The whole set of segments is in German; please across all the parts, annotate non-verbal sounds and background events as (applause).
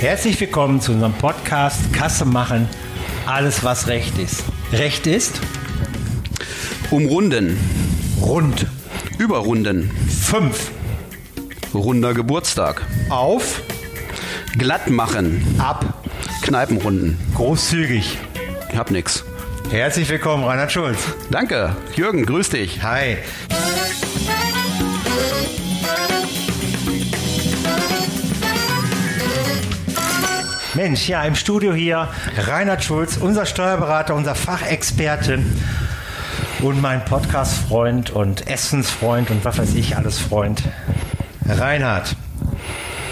Herzlich willkommen zu unserem Podcast Kasse machen, alles was recht ist. Recht ist Umrunden. rund. Überrunden. Fünf Runder Geburtstag. auf, Glatt machen. ab, Kneipenrunden. großzügig. Ich hab nix. Herzlich willkommen, Reinhard Schulz. Danke. Jürgen, grüß dich. Hi. Mensch, ja, im Studio hier Reinhard Schulz, unser Steuerberater, unser Fachexperte und mein Podcast-Freund und Essensfreund und was weiß ich alles Freund, Reinhard.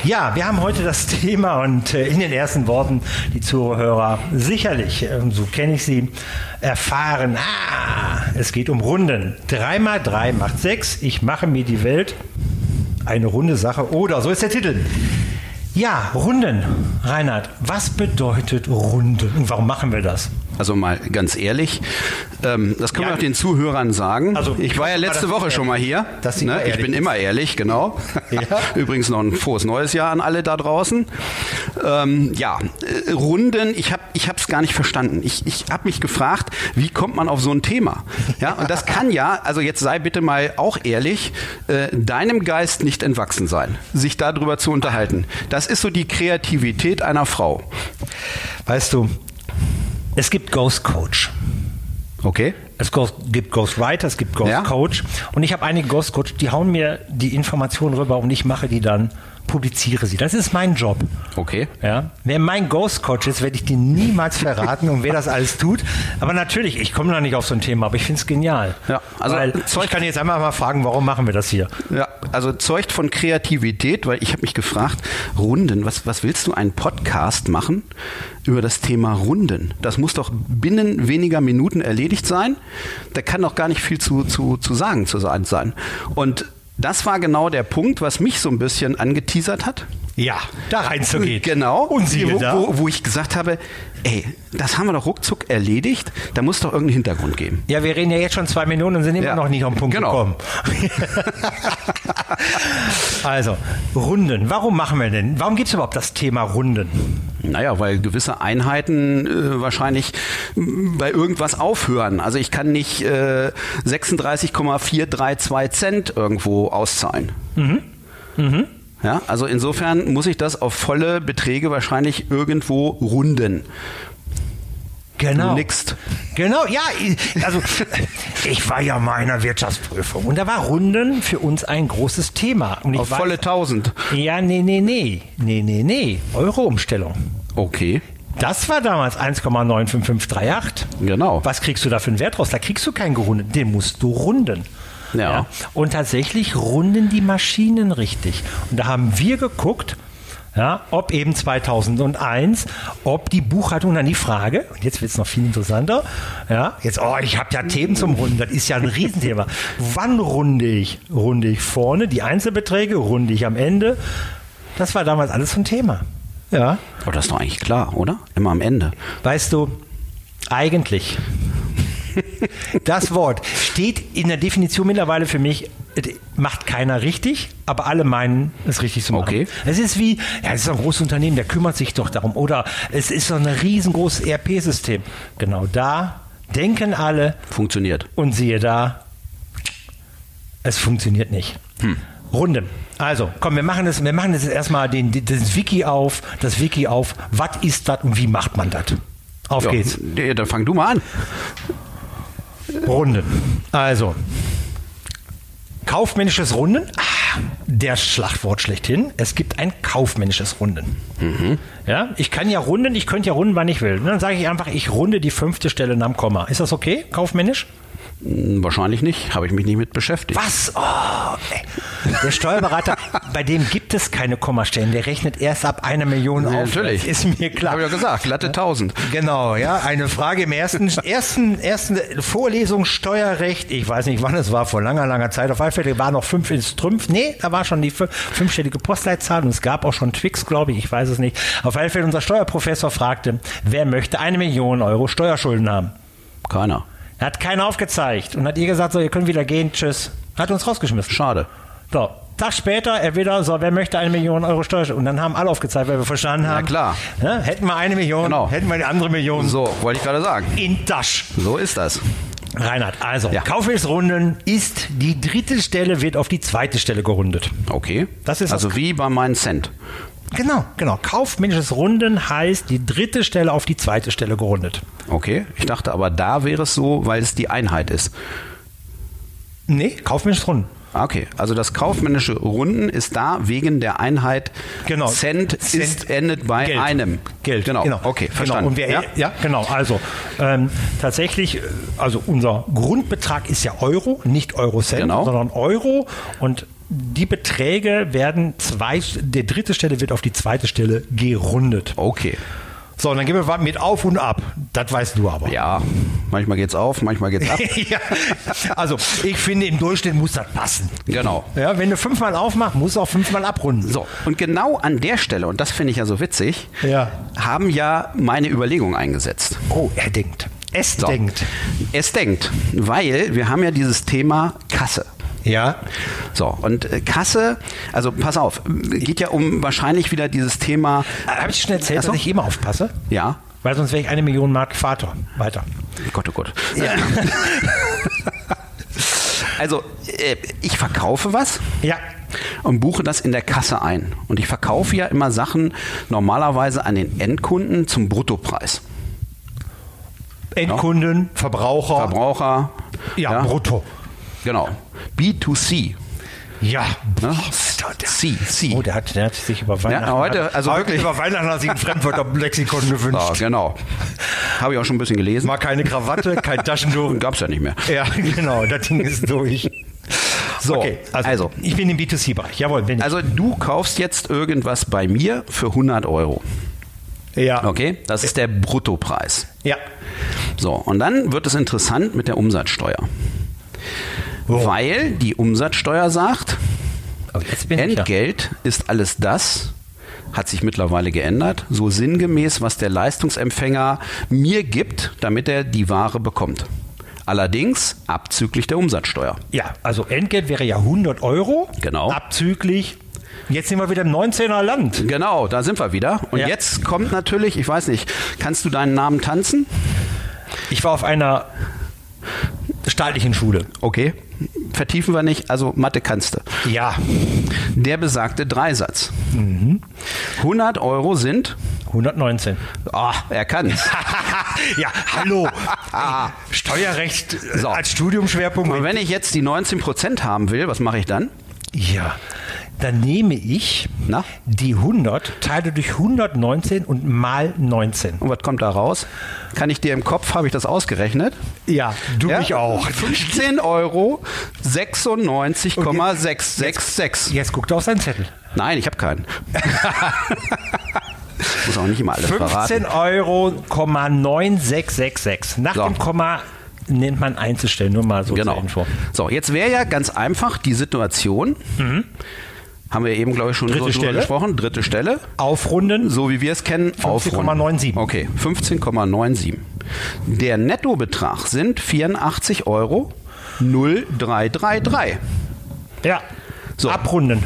Ja, wir haben heute das (laughs) Thema und äh, in den ersten Worten die Zuhörer sicherlich, ähm, so kenne ich sie, erfahren, ah, es geht um Runden. 3 mal 3 macht 6, ich mache mir die Welt eine runde Sache oder, so ist der Titel. Ja, Runden. Reinhard, was bedeutet Runden und warum machen wir das? Also mal ganz ehrlich, ähm, das können Ja, wir auch den Zuhörern sagen. Also, ich war ja letzte das Woche schon mal hier. Sie ne? Ich bin immer ehrlich, genau. Ja. (laughs) Übrigens noch ein frohes neues Jahr an alle da draußen. Ähm, ja, äh, Runden, ich habe ich es gar nicht verstanden. Ich, ich habe mich gefragt, wie kommt man auf so ein Thema? Ja, und das kann ja, also jetzt sei bitte mal auch ehrlich, äh, deinem Geist nicht entwachsen sein, sich darüber zu unterhalten. Das ist so die Kreativität einer Frau. Weißt du, es gibt Ghost Coach. Okay? Es Ghost, gibt Ghostwriter, es gibt Ghost Ja. Coach. Und ich habe einige Ghost Coach, die hauen mir die Informationen rüber und ich mache die dann, publiziere sie. Das ist mein Job. Okay. Ja. Wer mein Ghost Coach ist, werde ich dir niemals verraten und wer das alles tut. Aber natürlich, ich komme noch nicht auf so ein Thema, aber ich finde es genial. Ja, also Weil Zeug- ich kann jetzt einmal mal fragen, warum machen wir das hier? Ja, also zeugt von Kreativität, weil ich habe mich gefragt, Runden, was, was willst du einen Podcast machen über das Thema Runden? Das muss doch binnen weniger Minuten erledigt sein. Da kann doch gar nicht viel zu, zu, zu sagen zu sein. sein. Und das war genau der Punkt, was mich so ein bisschen angeteasert hat. Ja, da reinzugehen. (laughs) Genau. Und sie wo, wo, wo ich gesagt habe, ey, das haben wir doch ruckzuck erledigt. Da muss doch irgendeinen Hintergrund geben. Ja, wir reden ja jetzt schon zwei Minuten und sind immer Ja. noch nicht auf den Punkt Genau. gekommen. (laughs) also, Runden. Warum machen wir denn? Warum gibt es überhaupt das Thema Runden? Naja, weil gewisse Einheiten äh, wahrscheinlich bei irgendwas aufhören. Also ich kann nicht äh, 36,432 Cent irgendwo auszahlen. Ja, also insofern muss ich das auf volle Beträge wahrscheinlich irgendwo runden. Genau. Du nickst. Genau, ja, ich- also (laughs) ich war ja mal in einer Wirtschaftsprüfung und da war Runden für uns ein großes Thema. Und ich Auf weiß- volle 1000. Ja, nee, nee, nee, nee, nee, nee, Euro-Umstellung. Okay, Das war damals 1,95538. genau. Was kriegst du da für einen Wert raus? Da kriegst du keinen gerundet, den musst du runden. Ja. Und tatsächlich runden die Maschinen richtig. Und da haben wir geguckt, ja, ob eben 2001, ob die Buchhaltung dann die Frage, und jetzt wird es noch viel interessanter, ja, jetzt, oh, ich habe ja Themen zum Runden, das ist ja ein Riesenthema. Wann runde ich? Runde ich vorne die Einzelbeträge, runde ich am Ende? Das war damals alles so ein Thema. Ja. Aber das ist doch eigentlich klar, oder? Immer am Ende. Weißt du, eigentlich, (laughs) das Wort steht in der Definition mittlerweile für mich, macht keiner richtig, aber alle meinen, es richtig zu machen. Okay. Es ist wie, ja, es ist ein großes Unternehmen, der kümmert sich doch darum. Oder es ist so ein riesengroßes ERP-System. Genau da denken alle Funktioniert. und siehe da, es funktioniert nicht. Runde. Also, komm, wir machen das, wir machen das jetzt erstmal den, das Wiki auf, das Wiki auf, was ist das und wie macht man das? Auf Ja, geht's. dann fang du mal an. Runden. Also, kaufmännisches Runden. Ah, der Schlagwort schlechthin. Es gibt ein kaufmännisches Runden. Ja, ich kann ja runden, ich könnte ja runden, wann ich will. Und dann sage ich einfach, ich runde die fünfte Stelle nach dem Komma. Ist das okay, kaufmännisch? Hm, Wahrscheinlich nicht, habe ich mich nicht mit beschäftigt. Was? Oh, ey. Der Steuerberater, bei dem gibt es keine Kommastellen. Der rechnet erst ab einer Million Ja, auf. natürlich. Das ist mir klar. Habe ich ja gesagt, glatte 1000. Genau, ja. Eine Frage im ersten, ersten, ersten Vorlesung Steuerrecht. Ich weiß nicht, wann es war, vor langer, langer Zeit. Auf alle Fälle war noch fünf ins Trümpf. Nee, da war schon die fün- fünfstellige Postleitzahl und es gab auch schon Twix, glaube ich. Ich weiß es nicht. Auf alle Fälle, unser Steuerprofessor fragte, wer möchte eine Million Euro Steuerschulden haben? Keiner. Er hat keinen aufgezeigt und hat ihr gesagt, so, ihr könnt wieder gehen, tschüss. Hat uns rausgeschmissen. Schade. So, Tag später, er wieder, so, wer möchte eine Million Euro Steuer? Und dann haben alle aufgezeigt, weil wir verstanden haben. klar. Ja, hätten wir eine Million, Genau. hätten wir die andere Million So, wollte ich gerade sagen. in Tasch. So ist das. Reinhard, also, Ja. Kaufmännisrunden ist die dritte Stelle, wird auf die zweite Stelle gerundet. Okay. Das ist also wie bei meinen Cent. Genau, genau. Kaufmännisches Runden heißt die dritte Stelle auf die zweite Stelle gerundet. Okay. Ich dachte aber, da wäre es so, weil es die Einheit ist. Nee, kaufmännisches Runden. Okay, also das kaufmännische Runden ist da wegen der Einheit Genau. Cent, Cent ist endet bei Geld. einem. Geld. Genau. Okay, verstanden. Genau. Und wir, ja? ja? genau. Also ähm, tatsächlich, äh, also unser Grundbetrag ist ja Euro, nicht Euro-Cent, Genau. sondern Euro. Und die Beträge werden zwei, der dritte Stelle wird auf die zweite Stelle gerundet. Okay. So, und dann gehen wir mit auf und ab. Das weißt du aber. Ja, manchmal geht's auf, manchmal geht's ab. (laughs) ja. Also ich finde, im Durchschnitt muss das passen. genau. Ja, wenn du fünfmal aufmachst, musst du auch fünfmal abrunden. So, und genau an der Stelle, und das finde ich ja so witzig, Ja. haben ja meine Überlegungen eingesetzt. Oh, er denkt. Es So. denkt. Es denkt, weil wir haben ja dieses Thema Kasse. Ja. So, und äh, Kasse, also pass auf, geht ja um wahrscheinlich wieder dieses Thema, Habe ich schon erzählt, Ach so. dass ich immer aufpasse? ja, Weil sonst wäre ich eine Million Mark Vater. Weiter. Gott, oh Gott. (laughs) also, äh, ich verkaufe was Ja. und buche das in der Kasse ein. Und ich verkaufe ja immer Sachen normalerweise an den Endkunden zum Bruttopreis. Endkunden, Verbraucher. Verbraucher. ja, brutto. Genau. B2C. Ja. Ne? Boah, der- C, C. Oh, der hat, der hat sich über Weihnachten. heute, hat, also heute wirklich- über Weihnachten hat sich ein Fremdwörter Lexikon gewünscht. Ja, genau. Habe ich auch schon ein bisschen gelesen. Mal keine Krawatte, kein Taschentuch. (laughs) Gab es ja nicht mehr. Ja, genau, das Ding ist durch. So, okay, also, also. ich bin im B2C-Bereich. Jawohl, bin ich. Also du kaufst jetzt irgendwas bei mir für 100 Euro. ja. Okay? Das ist der Bruttopreis. Ja. So, und dann wird es interessant mit der Umsatzsteuer. Oh. Weil die Umsatzsteuer sagt, ich ja. Entgelt ist alles das, hat sich mittlerweile geändert, so sinngemäß, was der Leistungsempfänger mir gibt, damit er die Ware bekommt. Allerdings abzüglich der Umsatzsteuer. Ja, also Entgelt wäre ja 100 Euro. Genau. Abzüglich. Jetzt sind wir wieder im 19er Land. Genau, da sind wir wieder. Und Ja. jetzt kommt natürlich, ich weiß nicht, kannst du deinen Namen tanzen? Ich war auf einer staatlichen Schule. Okay. Vertiefen wir nicht, also Mathe kannst du. Ja. Der besagte Dreisatz. 100 Euro sind, 119. oh, er kann's. (laughs) ja, hallo. Steuerrecht äh, So. als Studiumschwerpunkt. Und wenn ich jetzt die 19 Prozent haben will, was mache ich dann? Ja, dann nehme ich Na? die 100, teile durch 119 und mal 19. Und was kommt da raus? Kann ich dir im Kopf, habe ich das ausgerechnet? Ja, du Ja? mich auch. 15 Euro 96,666. Jetzt guckt er auf seinen Zettel. Nein, ich habe keinen. (laughs) Muss auch nicht immer alles 15 verraten. Euro, 9666. Nach So. dem Komma nennt man Einzelstellen, nur mal so zur Genau. Info. So, jetzt wäre ja ganz einfach die Situation. Haben wir eben, glaube ich, schon Dritte so drüber Stelle. gesprochen. Dritte Stelle. Aufrunden. So wie wir es kennen, aufrunden. 15,97. Okay, 15,97. Der Nettobetrag sind 84 Euro 0333. Ja. So. Abrunden.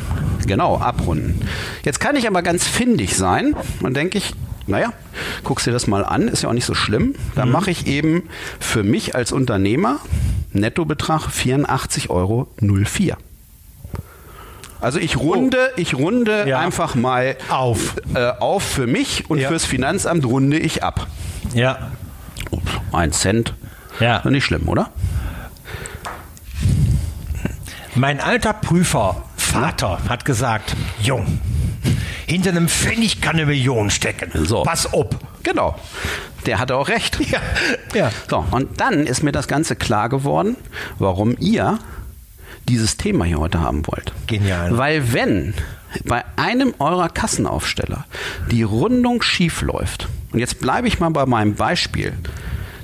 Genau, abrunden. Jetzt kann ich aber ganz findig sein und denke ich, naja, guckst dir das mal an, ist ja auch nicht so schlimm. Dann mache ich eben für mich als Unternehmer Nettobetrag 84,04 Euro. Also ich runde, ich runde Ja. einfach mal Auf. äh, auf für mich und Ja. fürs Finanzamt runde ich ab. Ja. Ups, Ein Cent. Ja. Nicht schlimm, oder? Mein alter Prüfer, Vater, hat gesagt, Jung, hinter einem Pfennig kann eine Million stecken. So. Pass auf. Genau. Der hatte auch recht. Ja. ja. So, und dann ist mir das Ganze klar geworden, warum ihr dieses Thema hier heute haben wollt. Genial. Weil wenn bei einem eurer Kassenaufsteller die Rundung schief läuft, und jetzt bleibe ich mal bei meinem Beispiel,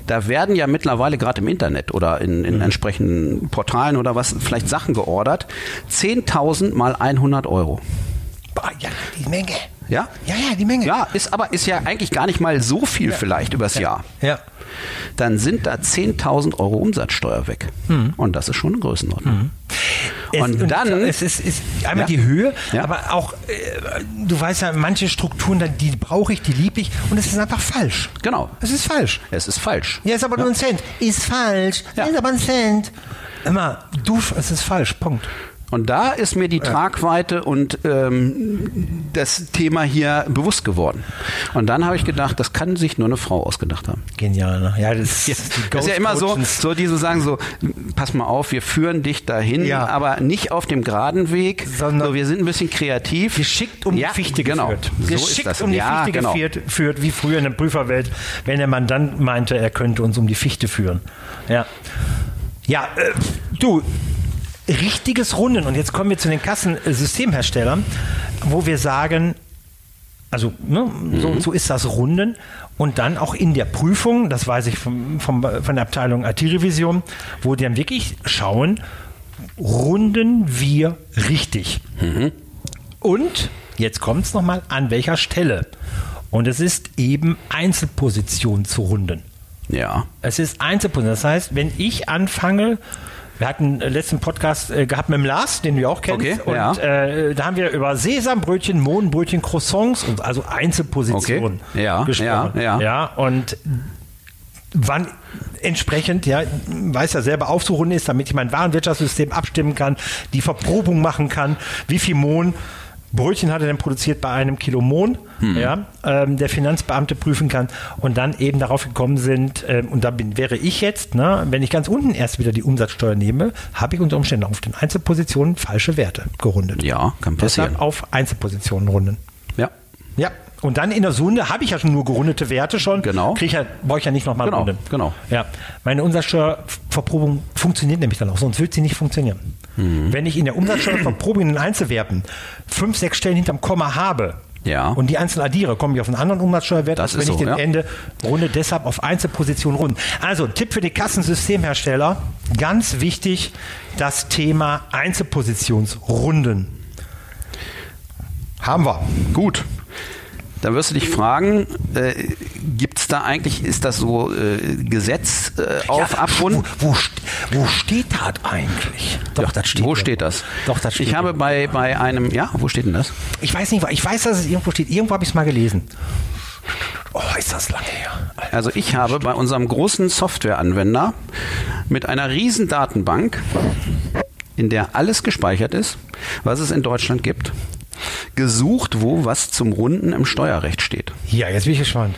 da werden ja mittlerweile gerade im Internet oder in, Mhm. in entsprechenden Portalen oder was vielleicht Sachen geordert, 10.000 mal 100 Euro. Boah, ja, die Menge. Ja? Ja, ja, die Menge. Ja, ist aber ist ja eigentlich gar nicht mal so viel vielleicht übers Jahr. Ja. dann sind da 10.000 Euro Umsatzsteuer weg. Mhm. Und das ist schon eine Größenordnung. Es, Und dann, es ist, ist einmal Ja. die Höhe, Ja. aber auch, äh, du weißt ja, manche Strukturen, die brauche ich, die liebe ich und es ist einfach falsch. genau, Es ist falsch. es ist falsch. Ja, ist aber nur ein Cent. Ist falsch. Ja. Ist aber ein Cent. Immer, du, es ist falsch. Punkt. Und da ist mir die Tragweite und ähm, das Thema hier bewusst geworden. Und dann habe ich gedacht, das kann sich nur eine Frau ausgedacht haben. Genial, ne? Ja, das, ist die Das ist ja immer so, so die so sagen so, pass mal auf, wir führen dich dahin, Ja. aber nicht auf dem geraden Weg, Sondern so, wir sind ein bisschen kreativ. Geschickt um ja, die Fichte genau. geführt. So Geschickt ist das. um die ja, Fichte genau. geführt, führt, wie früher in der Prüferwelt, wenn der Mandant meinte, er könnte uns um die Fichte führen. Ja, ja äh, du, richtiges Runden. Und jetzt kommen wir zu den Kassensystemherstellern, wo wir sagen, also ne, so, Mhm. so ist das Runden. Und dann auch in der Prüfung, das weiß ich vom, vom, von der Abteilung IT-Revision, wo die dann wirklich schauen, runden wir richtig. Und jetzt kommt es nochmal, an welcher Stelle. Und es ist eben Einzelposition zu runden. Ja. Es ist Einzelposition. Das heißt, wenn ich anfange, wir hatten äh, letzten Podcast äh, gehabt mit dem Lars, den du auch kennst. Okay, und ja. äh, da haben wir über Sesambrötchen, Mohnbrötchen, Croissants und also Einzelpositionen Okay, ja, gesprochen. ja, ja. ja, und wann entsprechend, ja, weiß ja selber aufzurunden ist, damit ich mein Warenwirtschaftssystem abstimmen kann, die Verprobung machen kann, wie viel Mohn Brötchen hat er denn produziert bei einem Kilo Mohn, Hm. ja, ähm, der Finanzbeamte prüfen kann und dann eben darauf gekommen sind, ähm, und da bin, wäre ich jetzt, ne, wenn ich ganz unten erst wieder die Umsatzsteuer nehme, habe ich unter Umständen auf den Einzelpositionen falsche Werte gerundet. Ja, kann passieren. Deshalb auf Einzelpositionen runden. Ja. Ja. Und dann in der Sunde habe ich ja schon nur gerundete Werte schon. Genau. Krieg ich ja, brauche ich ja nicht nochmal Genau, runden. genau. Ja. Meine Umsatzsteuerverprobung funktioniert nämlich dann auch, sonst wird sie nicht funktionieren. Mhm. Wenn ich in der Umsatzsteuerverprobung in den Einzelwerten fünf, sechs Stellen hinterm Komma habe Ja. und die einzeln addiere, komme ich auf einen anderen Umsatzsteuerwert, Das als wenn ist ich so, den ja. Ende runde, deshalb auf Einzelpositionen runden. Also Tipp für die Kassensystemhersteller, ganz wichtig, das Thema Einzelpositionsrunden. Haben wir. Gut. Dann wirst du dich fragen, äh, gibt es da eigentlich, ist das so äh, Gesetz äh, auf Ja, Abrunden? Wo, wo, wo steht das eigentlich? Doch, Ja, das steht wo steht das? Doch, das steht Ich habe bei, bei einem, ja, wo steht denn das? Ich weiß nicht, ich weiß, dass es irgendwo steht. Irgendwo habe ich es mal gelesen. Oh, ist das lange her. Alter. Also ich habe bei unserem großen Softwareanwender mit einer riesen Datenbank, in der alles gespeichert ist, was es in Deutschland gibt, gesucht, wo was zum Runden im Steuerrecht steht. Ja, jetzt bin ich gespannt.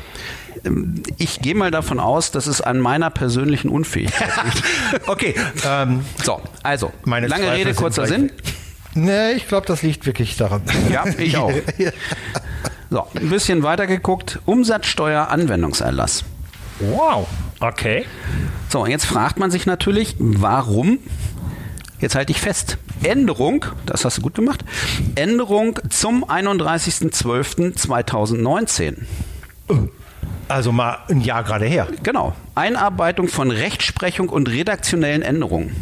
Ich gehe mal davon aus, dass es an meiner persönlichen Unfähigkeit (laughs) liegt. Okay, ähm, So, also, Meine lange Zweifel Rede, kurzer Sinn. nee, ich glaube, das liegt wirklich daran. Ja, ich auch. (laughs) So, ein bisschen weiter geguckt. Umsatzsteueranwendungserlass. wow, okay. So, und jetzt fragt man sich natürlich, warum? Jetzt halte ich fest. Änderung, das hast du gut gemacht. Änderung zum 31.12.2019. Also mal ein Jahr gerade her. Genau. Einarbeitung von Rechtsprechung und redaktionellen Änderungen.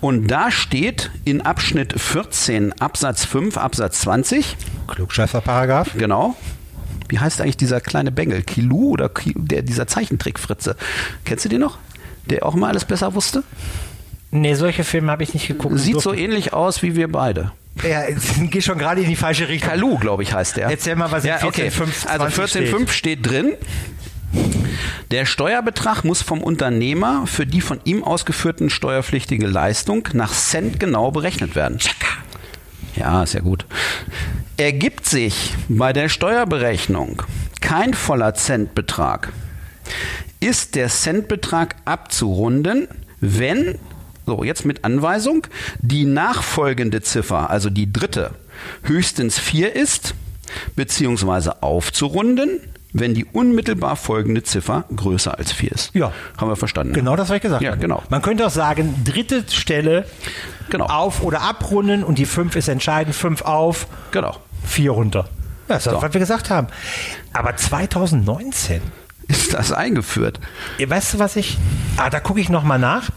Und da steht in Abschnitt 14 Absatz 5 Absatz 20, Klugscheißer-Paragraph. genau. Wie heißt eigentlich dieser kleine Bengel? Kilu oder Ki der, dieser Zeichentrickfritze? Kennst du den noch? Der auch immer alles besser wusste? Nee, solche Filme habe ich nicht geguckt. Sieht so ähnlich aus wie wir beide. Ja, (laughs) geht schon gerade in die falsche Richtung. Kalu, glaube ich, heißt der. Erzähl mal, was in ja, okay. 14.5 Also 14.5 steht drin. Der Steuerbetrag muss vom Unternehmer für die von ihm ausgeführten steuerpflichtige Leistung nach Cent genau berechnet werden. Ja, ist ja gut. Ergibt sich bei der Steuerberechnung kein voller Centbetrag, ist der Centbetrag abzurunden, wenn, so jetzt mit Anweisung, die nachfolgende Ziffer, also die dritte, höchstens 4 ist, beziehungsweise aufzurunden, wenn die unmittelbar folgende Ziffer größer als 4 ist. Ja. Haben wir verstanden. Genau das, was ich gesagt Ja, habe. genau. Man könnte auch sagen, dritte Stelle Genau. auf- oder abrunden und die 5 ist entscheidend. 5 auf, Genau. 4 runter. Ja, das ist So. das, was wir gesagt haben. Aber 2019, Ist das eingeführt? weißt du, was ich. Ah, da gucke ich nochmal nach.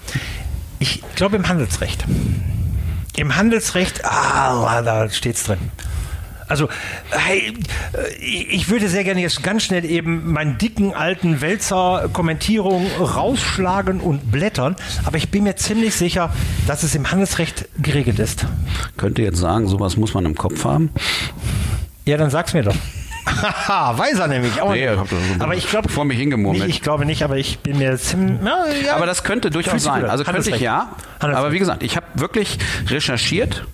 Ich glaube im Handelsrecht. Im Handelsrecht, ah, da steht es drin. Also, hey, äh, ich würde sehr gerne jetzt ganz schnell eben meinen dicken alten Wälzer-Kommentierung rausschlagen und blättern, aber ich bin mir ziemlich sicher, dass es im Handelsrecht geregelt ist. Könnte jetzt sagen, sowas muss man im Kopf haben. Ja, dann sag's mir doch. Haha, weiß er nämlich auch Nee, nicht. aber ich glaube vor mir hingemurmelt. Ich glaube nicht, aber ich bin mir ziemlich. Ja, ja. Aber das könnte durchaus sein. Also könnte ich ja. Handelsrecht. Aber wie gesagt, ich habe wirklich recherchiert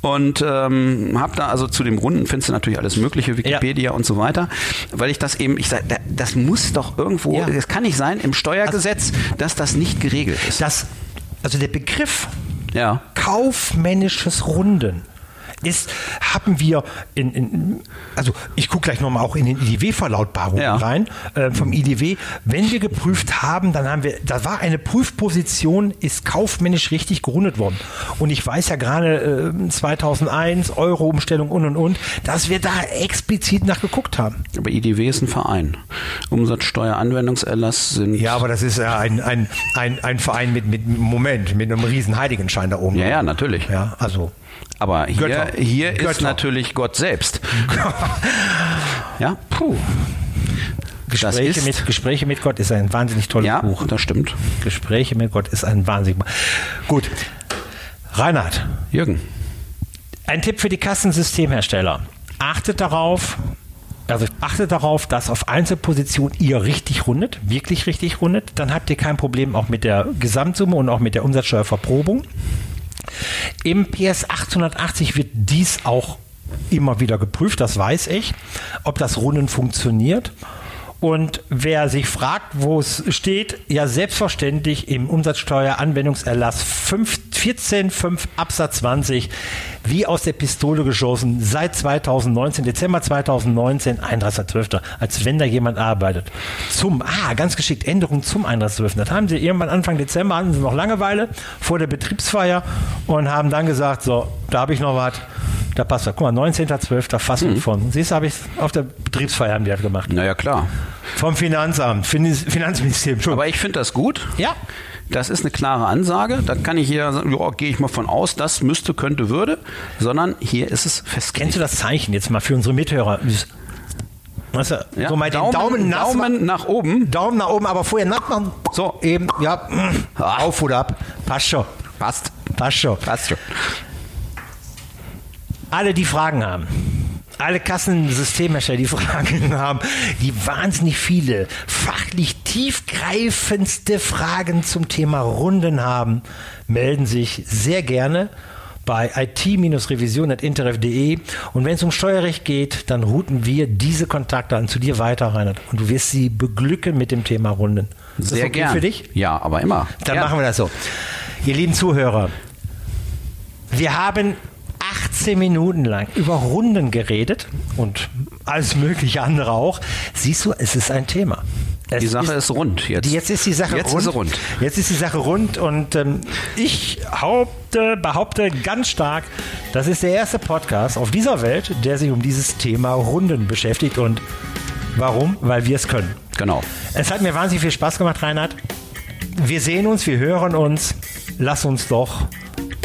und ähm, habe da also zu dem Runden findest du natürlich alles Mögliche, Wikipedia und so weiter, weil ich das eben, ich sage, das muss doch irgendwo, Ja. das kann nicht sein im Steuergesetz, dass das nicht geregelt ist. das, also der Begriff Ja. kaufmännisches Runden ist, haben wir in, in also ich gucke gleich nochmal auch in den IDW-Verlautbarungen Ja. rein, äh, vom IDW. Wenn wir geprüft haben, dann haben wir, da war eine Prüfposition, ist kaufmännisch richtig gerundet worden. Und ich weiß ja gerade äh, 2001, Euro-Umstellung und und und, dass wir da explizit nachgeguckt haben. Aber IDW ist ein Verein. Umsatzsteueranwendungserlass sind. Ja, aber das ist ja ein, ein, ein, ein Verein mit, mit, Moment, mit einem riesen Heiligenschein da oben. Ja, ja, natürlich. Ja, also. Aber hier, Götter. hier ist Götter. natürlich Gott selbst. (laughs) Ja, Puh. Gespräche, ist- mit, Gespräche mit Gott ist ein wahnsinnig tolles ja, Buch. das stimmt. Gespräche mit Gott ist ein wahnsinnig. Gut. Reinhard, Jürgen. ein Tipp für die Kassensystemhersteller. Achtet darauf, also achtet darauf, dass auf Einzelpositionen ihr richtig rundet, wirklich richtig rundet. Dann habt ihr kein Problem auch mit der Gesamtsumme und auch mit der Umsatzsteuerverprobung. Im PS 880 wird dies auch immer wieder geprüft, das weiß ich, ob das Runden funktioniert. Und wer sich fragt, wo es steht, ja selbstverständlich im Umsatzsteueranwendungserlass 5 14.5 Absatz 20, wie aus der Pistole geschossen, seit 2019, Dezember 2019, 31.12., als wenn da jemand arbeitet. Zum, ah, ganz geschickt, Änderung zum 31.12. Das haben sie irgendwann Anfang Dezember, hatten sie noch Langeweile vor der Betriebsfeier und haben dann gesagt, so, da habe ich noch was, da passt das. Guck mal, 19.12. Fassung von. Siehst du, habe ich auf der Betriebsfeier haben die das gemacht. Naja, klar. Vom Finanzamt, Fin Finanzministerium. Entschuldigung. Aber ich finde das gut. Ja. Das ist eine klare Ansage. Da kann ich hier sagen, ja, gehe ich mal von aus, das müsste, könnte, würde. Sondern hier ist es Kennst festgelegt. du das Zeichen jetzt mal für unsere Mithörer? Weißt du, Ja, so mal den Daumen, Daumen, nass Daumen nach oben. Daumen nach oben, aber vorher nass machen. So, eben, ja. Auf oder ab. Passt schon. Passt. Passt schon. Passt schon. Alle, die Fragen haben, alle Kassensystemhersteller, die (laughs) Fragen haben, die wahnsinnig viele fachlich tiefgreifendste Fragen zum Thema Runden haben, melden sich sehr gerne bei it-revision.interf.de und wenn es um Steuerrecht geht, dann routen wir diese Kontakte an zu dir weiter, Reinhard, und du wirst sie beglücken mit dem Thema Runden. Ist das Sehr okay gern. für dich? Ja, aber immer. Dann ja. machen wir das so. Ihr lieben Zuhörer, wir haben 18 Minuten lang über Runden geredet und alles mögliche andere auch. Siehst du, es ist ein Thema. Es Die Sache ist rund jetzt. Jetzt ist die Sache Jetzt rund. ist rund. Jetzt ist die Sache rund und ähm, ich haupte, behaupte ganz stark, das ist der erste Podcast auf dieser Welt, der sich um dieses Thema Runden beschäftigt. Und warum? Weil wir es können. Genau. Es hat mir wahnsinnig viel Spaß gemacht, Reinhard. Wir sehen uns, wir hören uns. Lass uns doch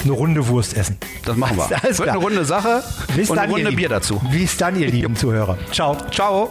eine Runde Wurst essen. Das machen wir. (laughs) Alles Wird klar. eine runde Sache Bis und dann, eine Runde. Bier dazu. Bis dann, ihr lieben Zuhörer. Ciao. Ciao.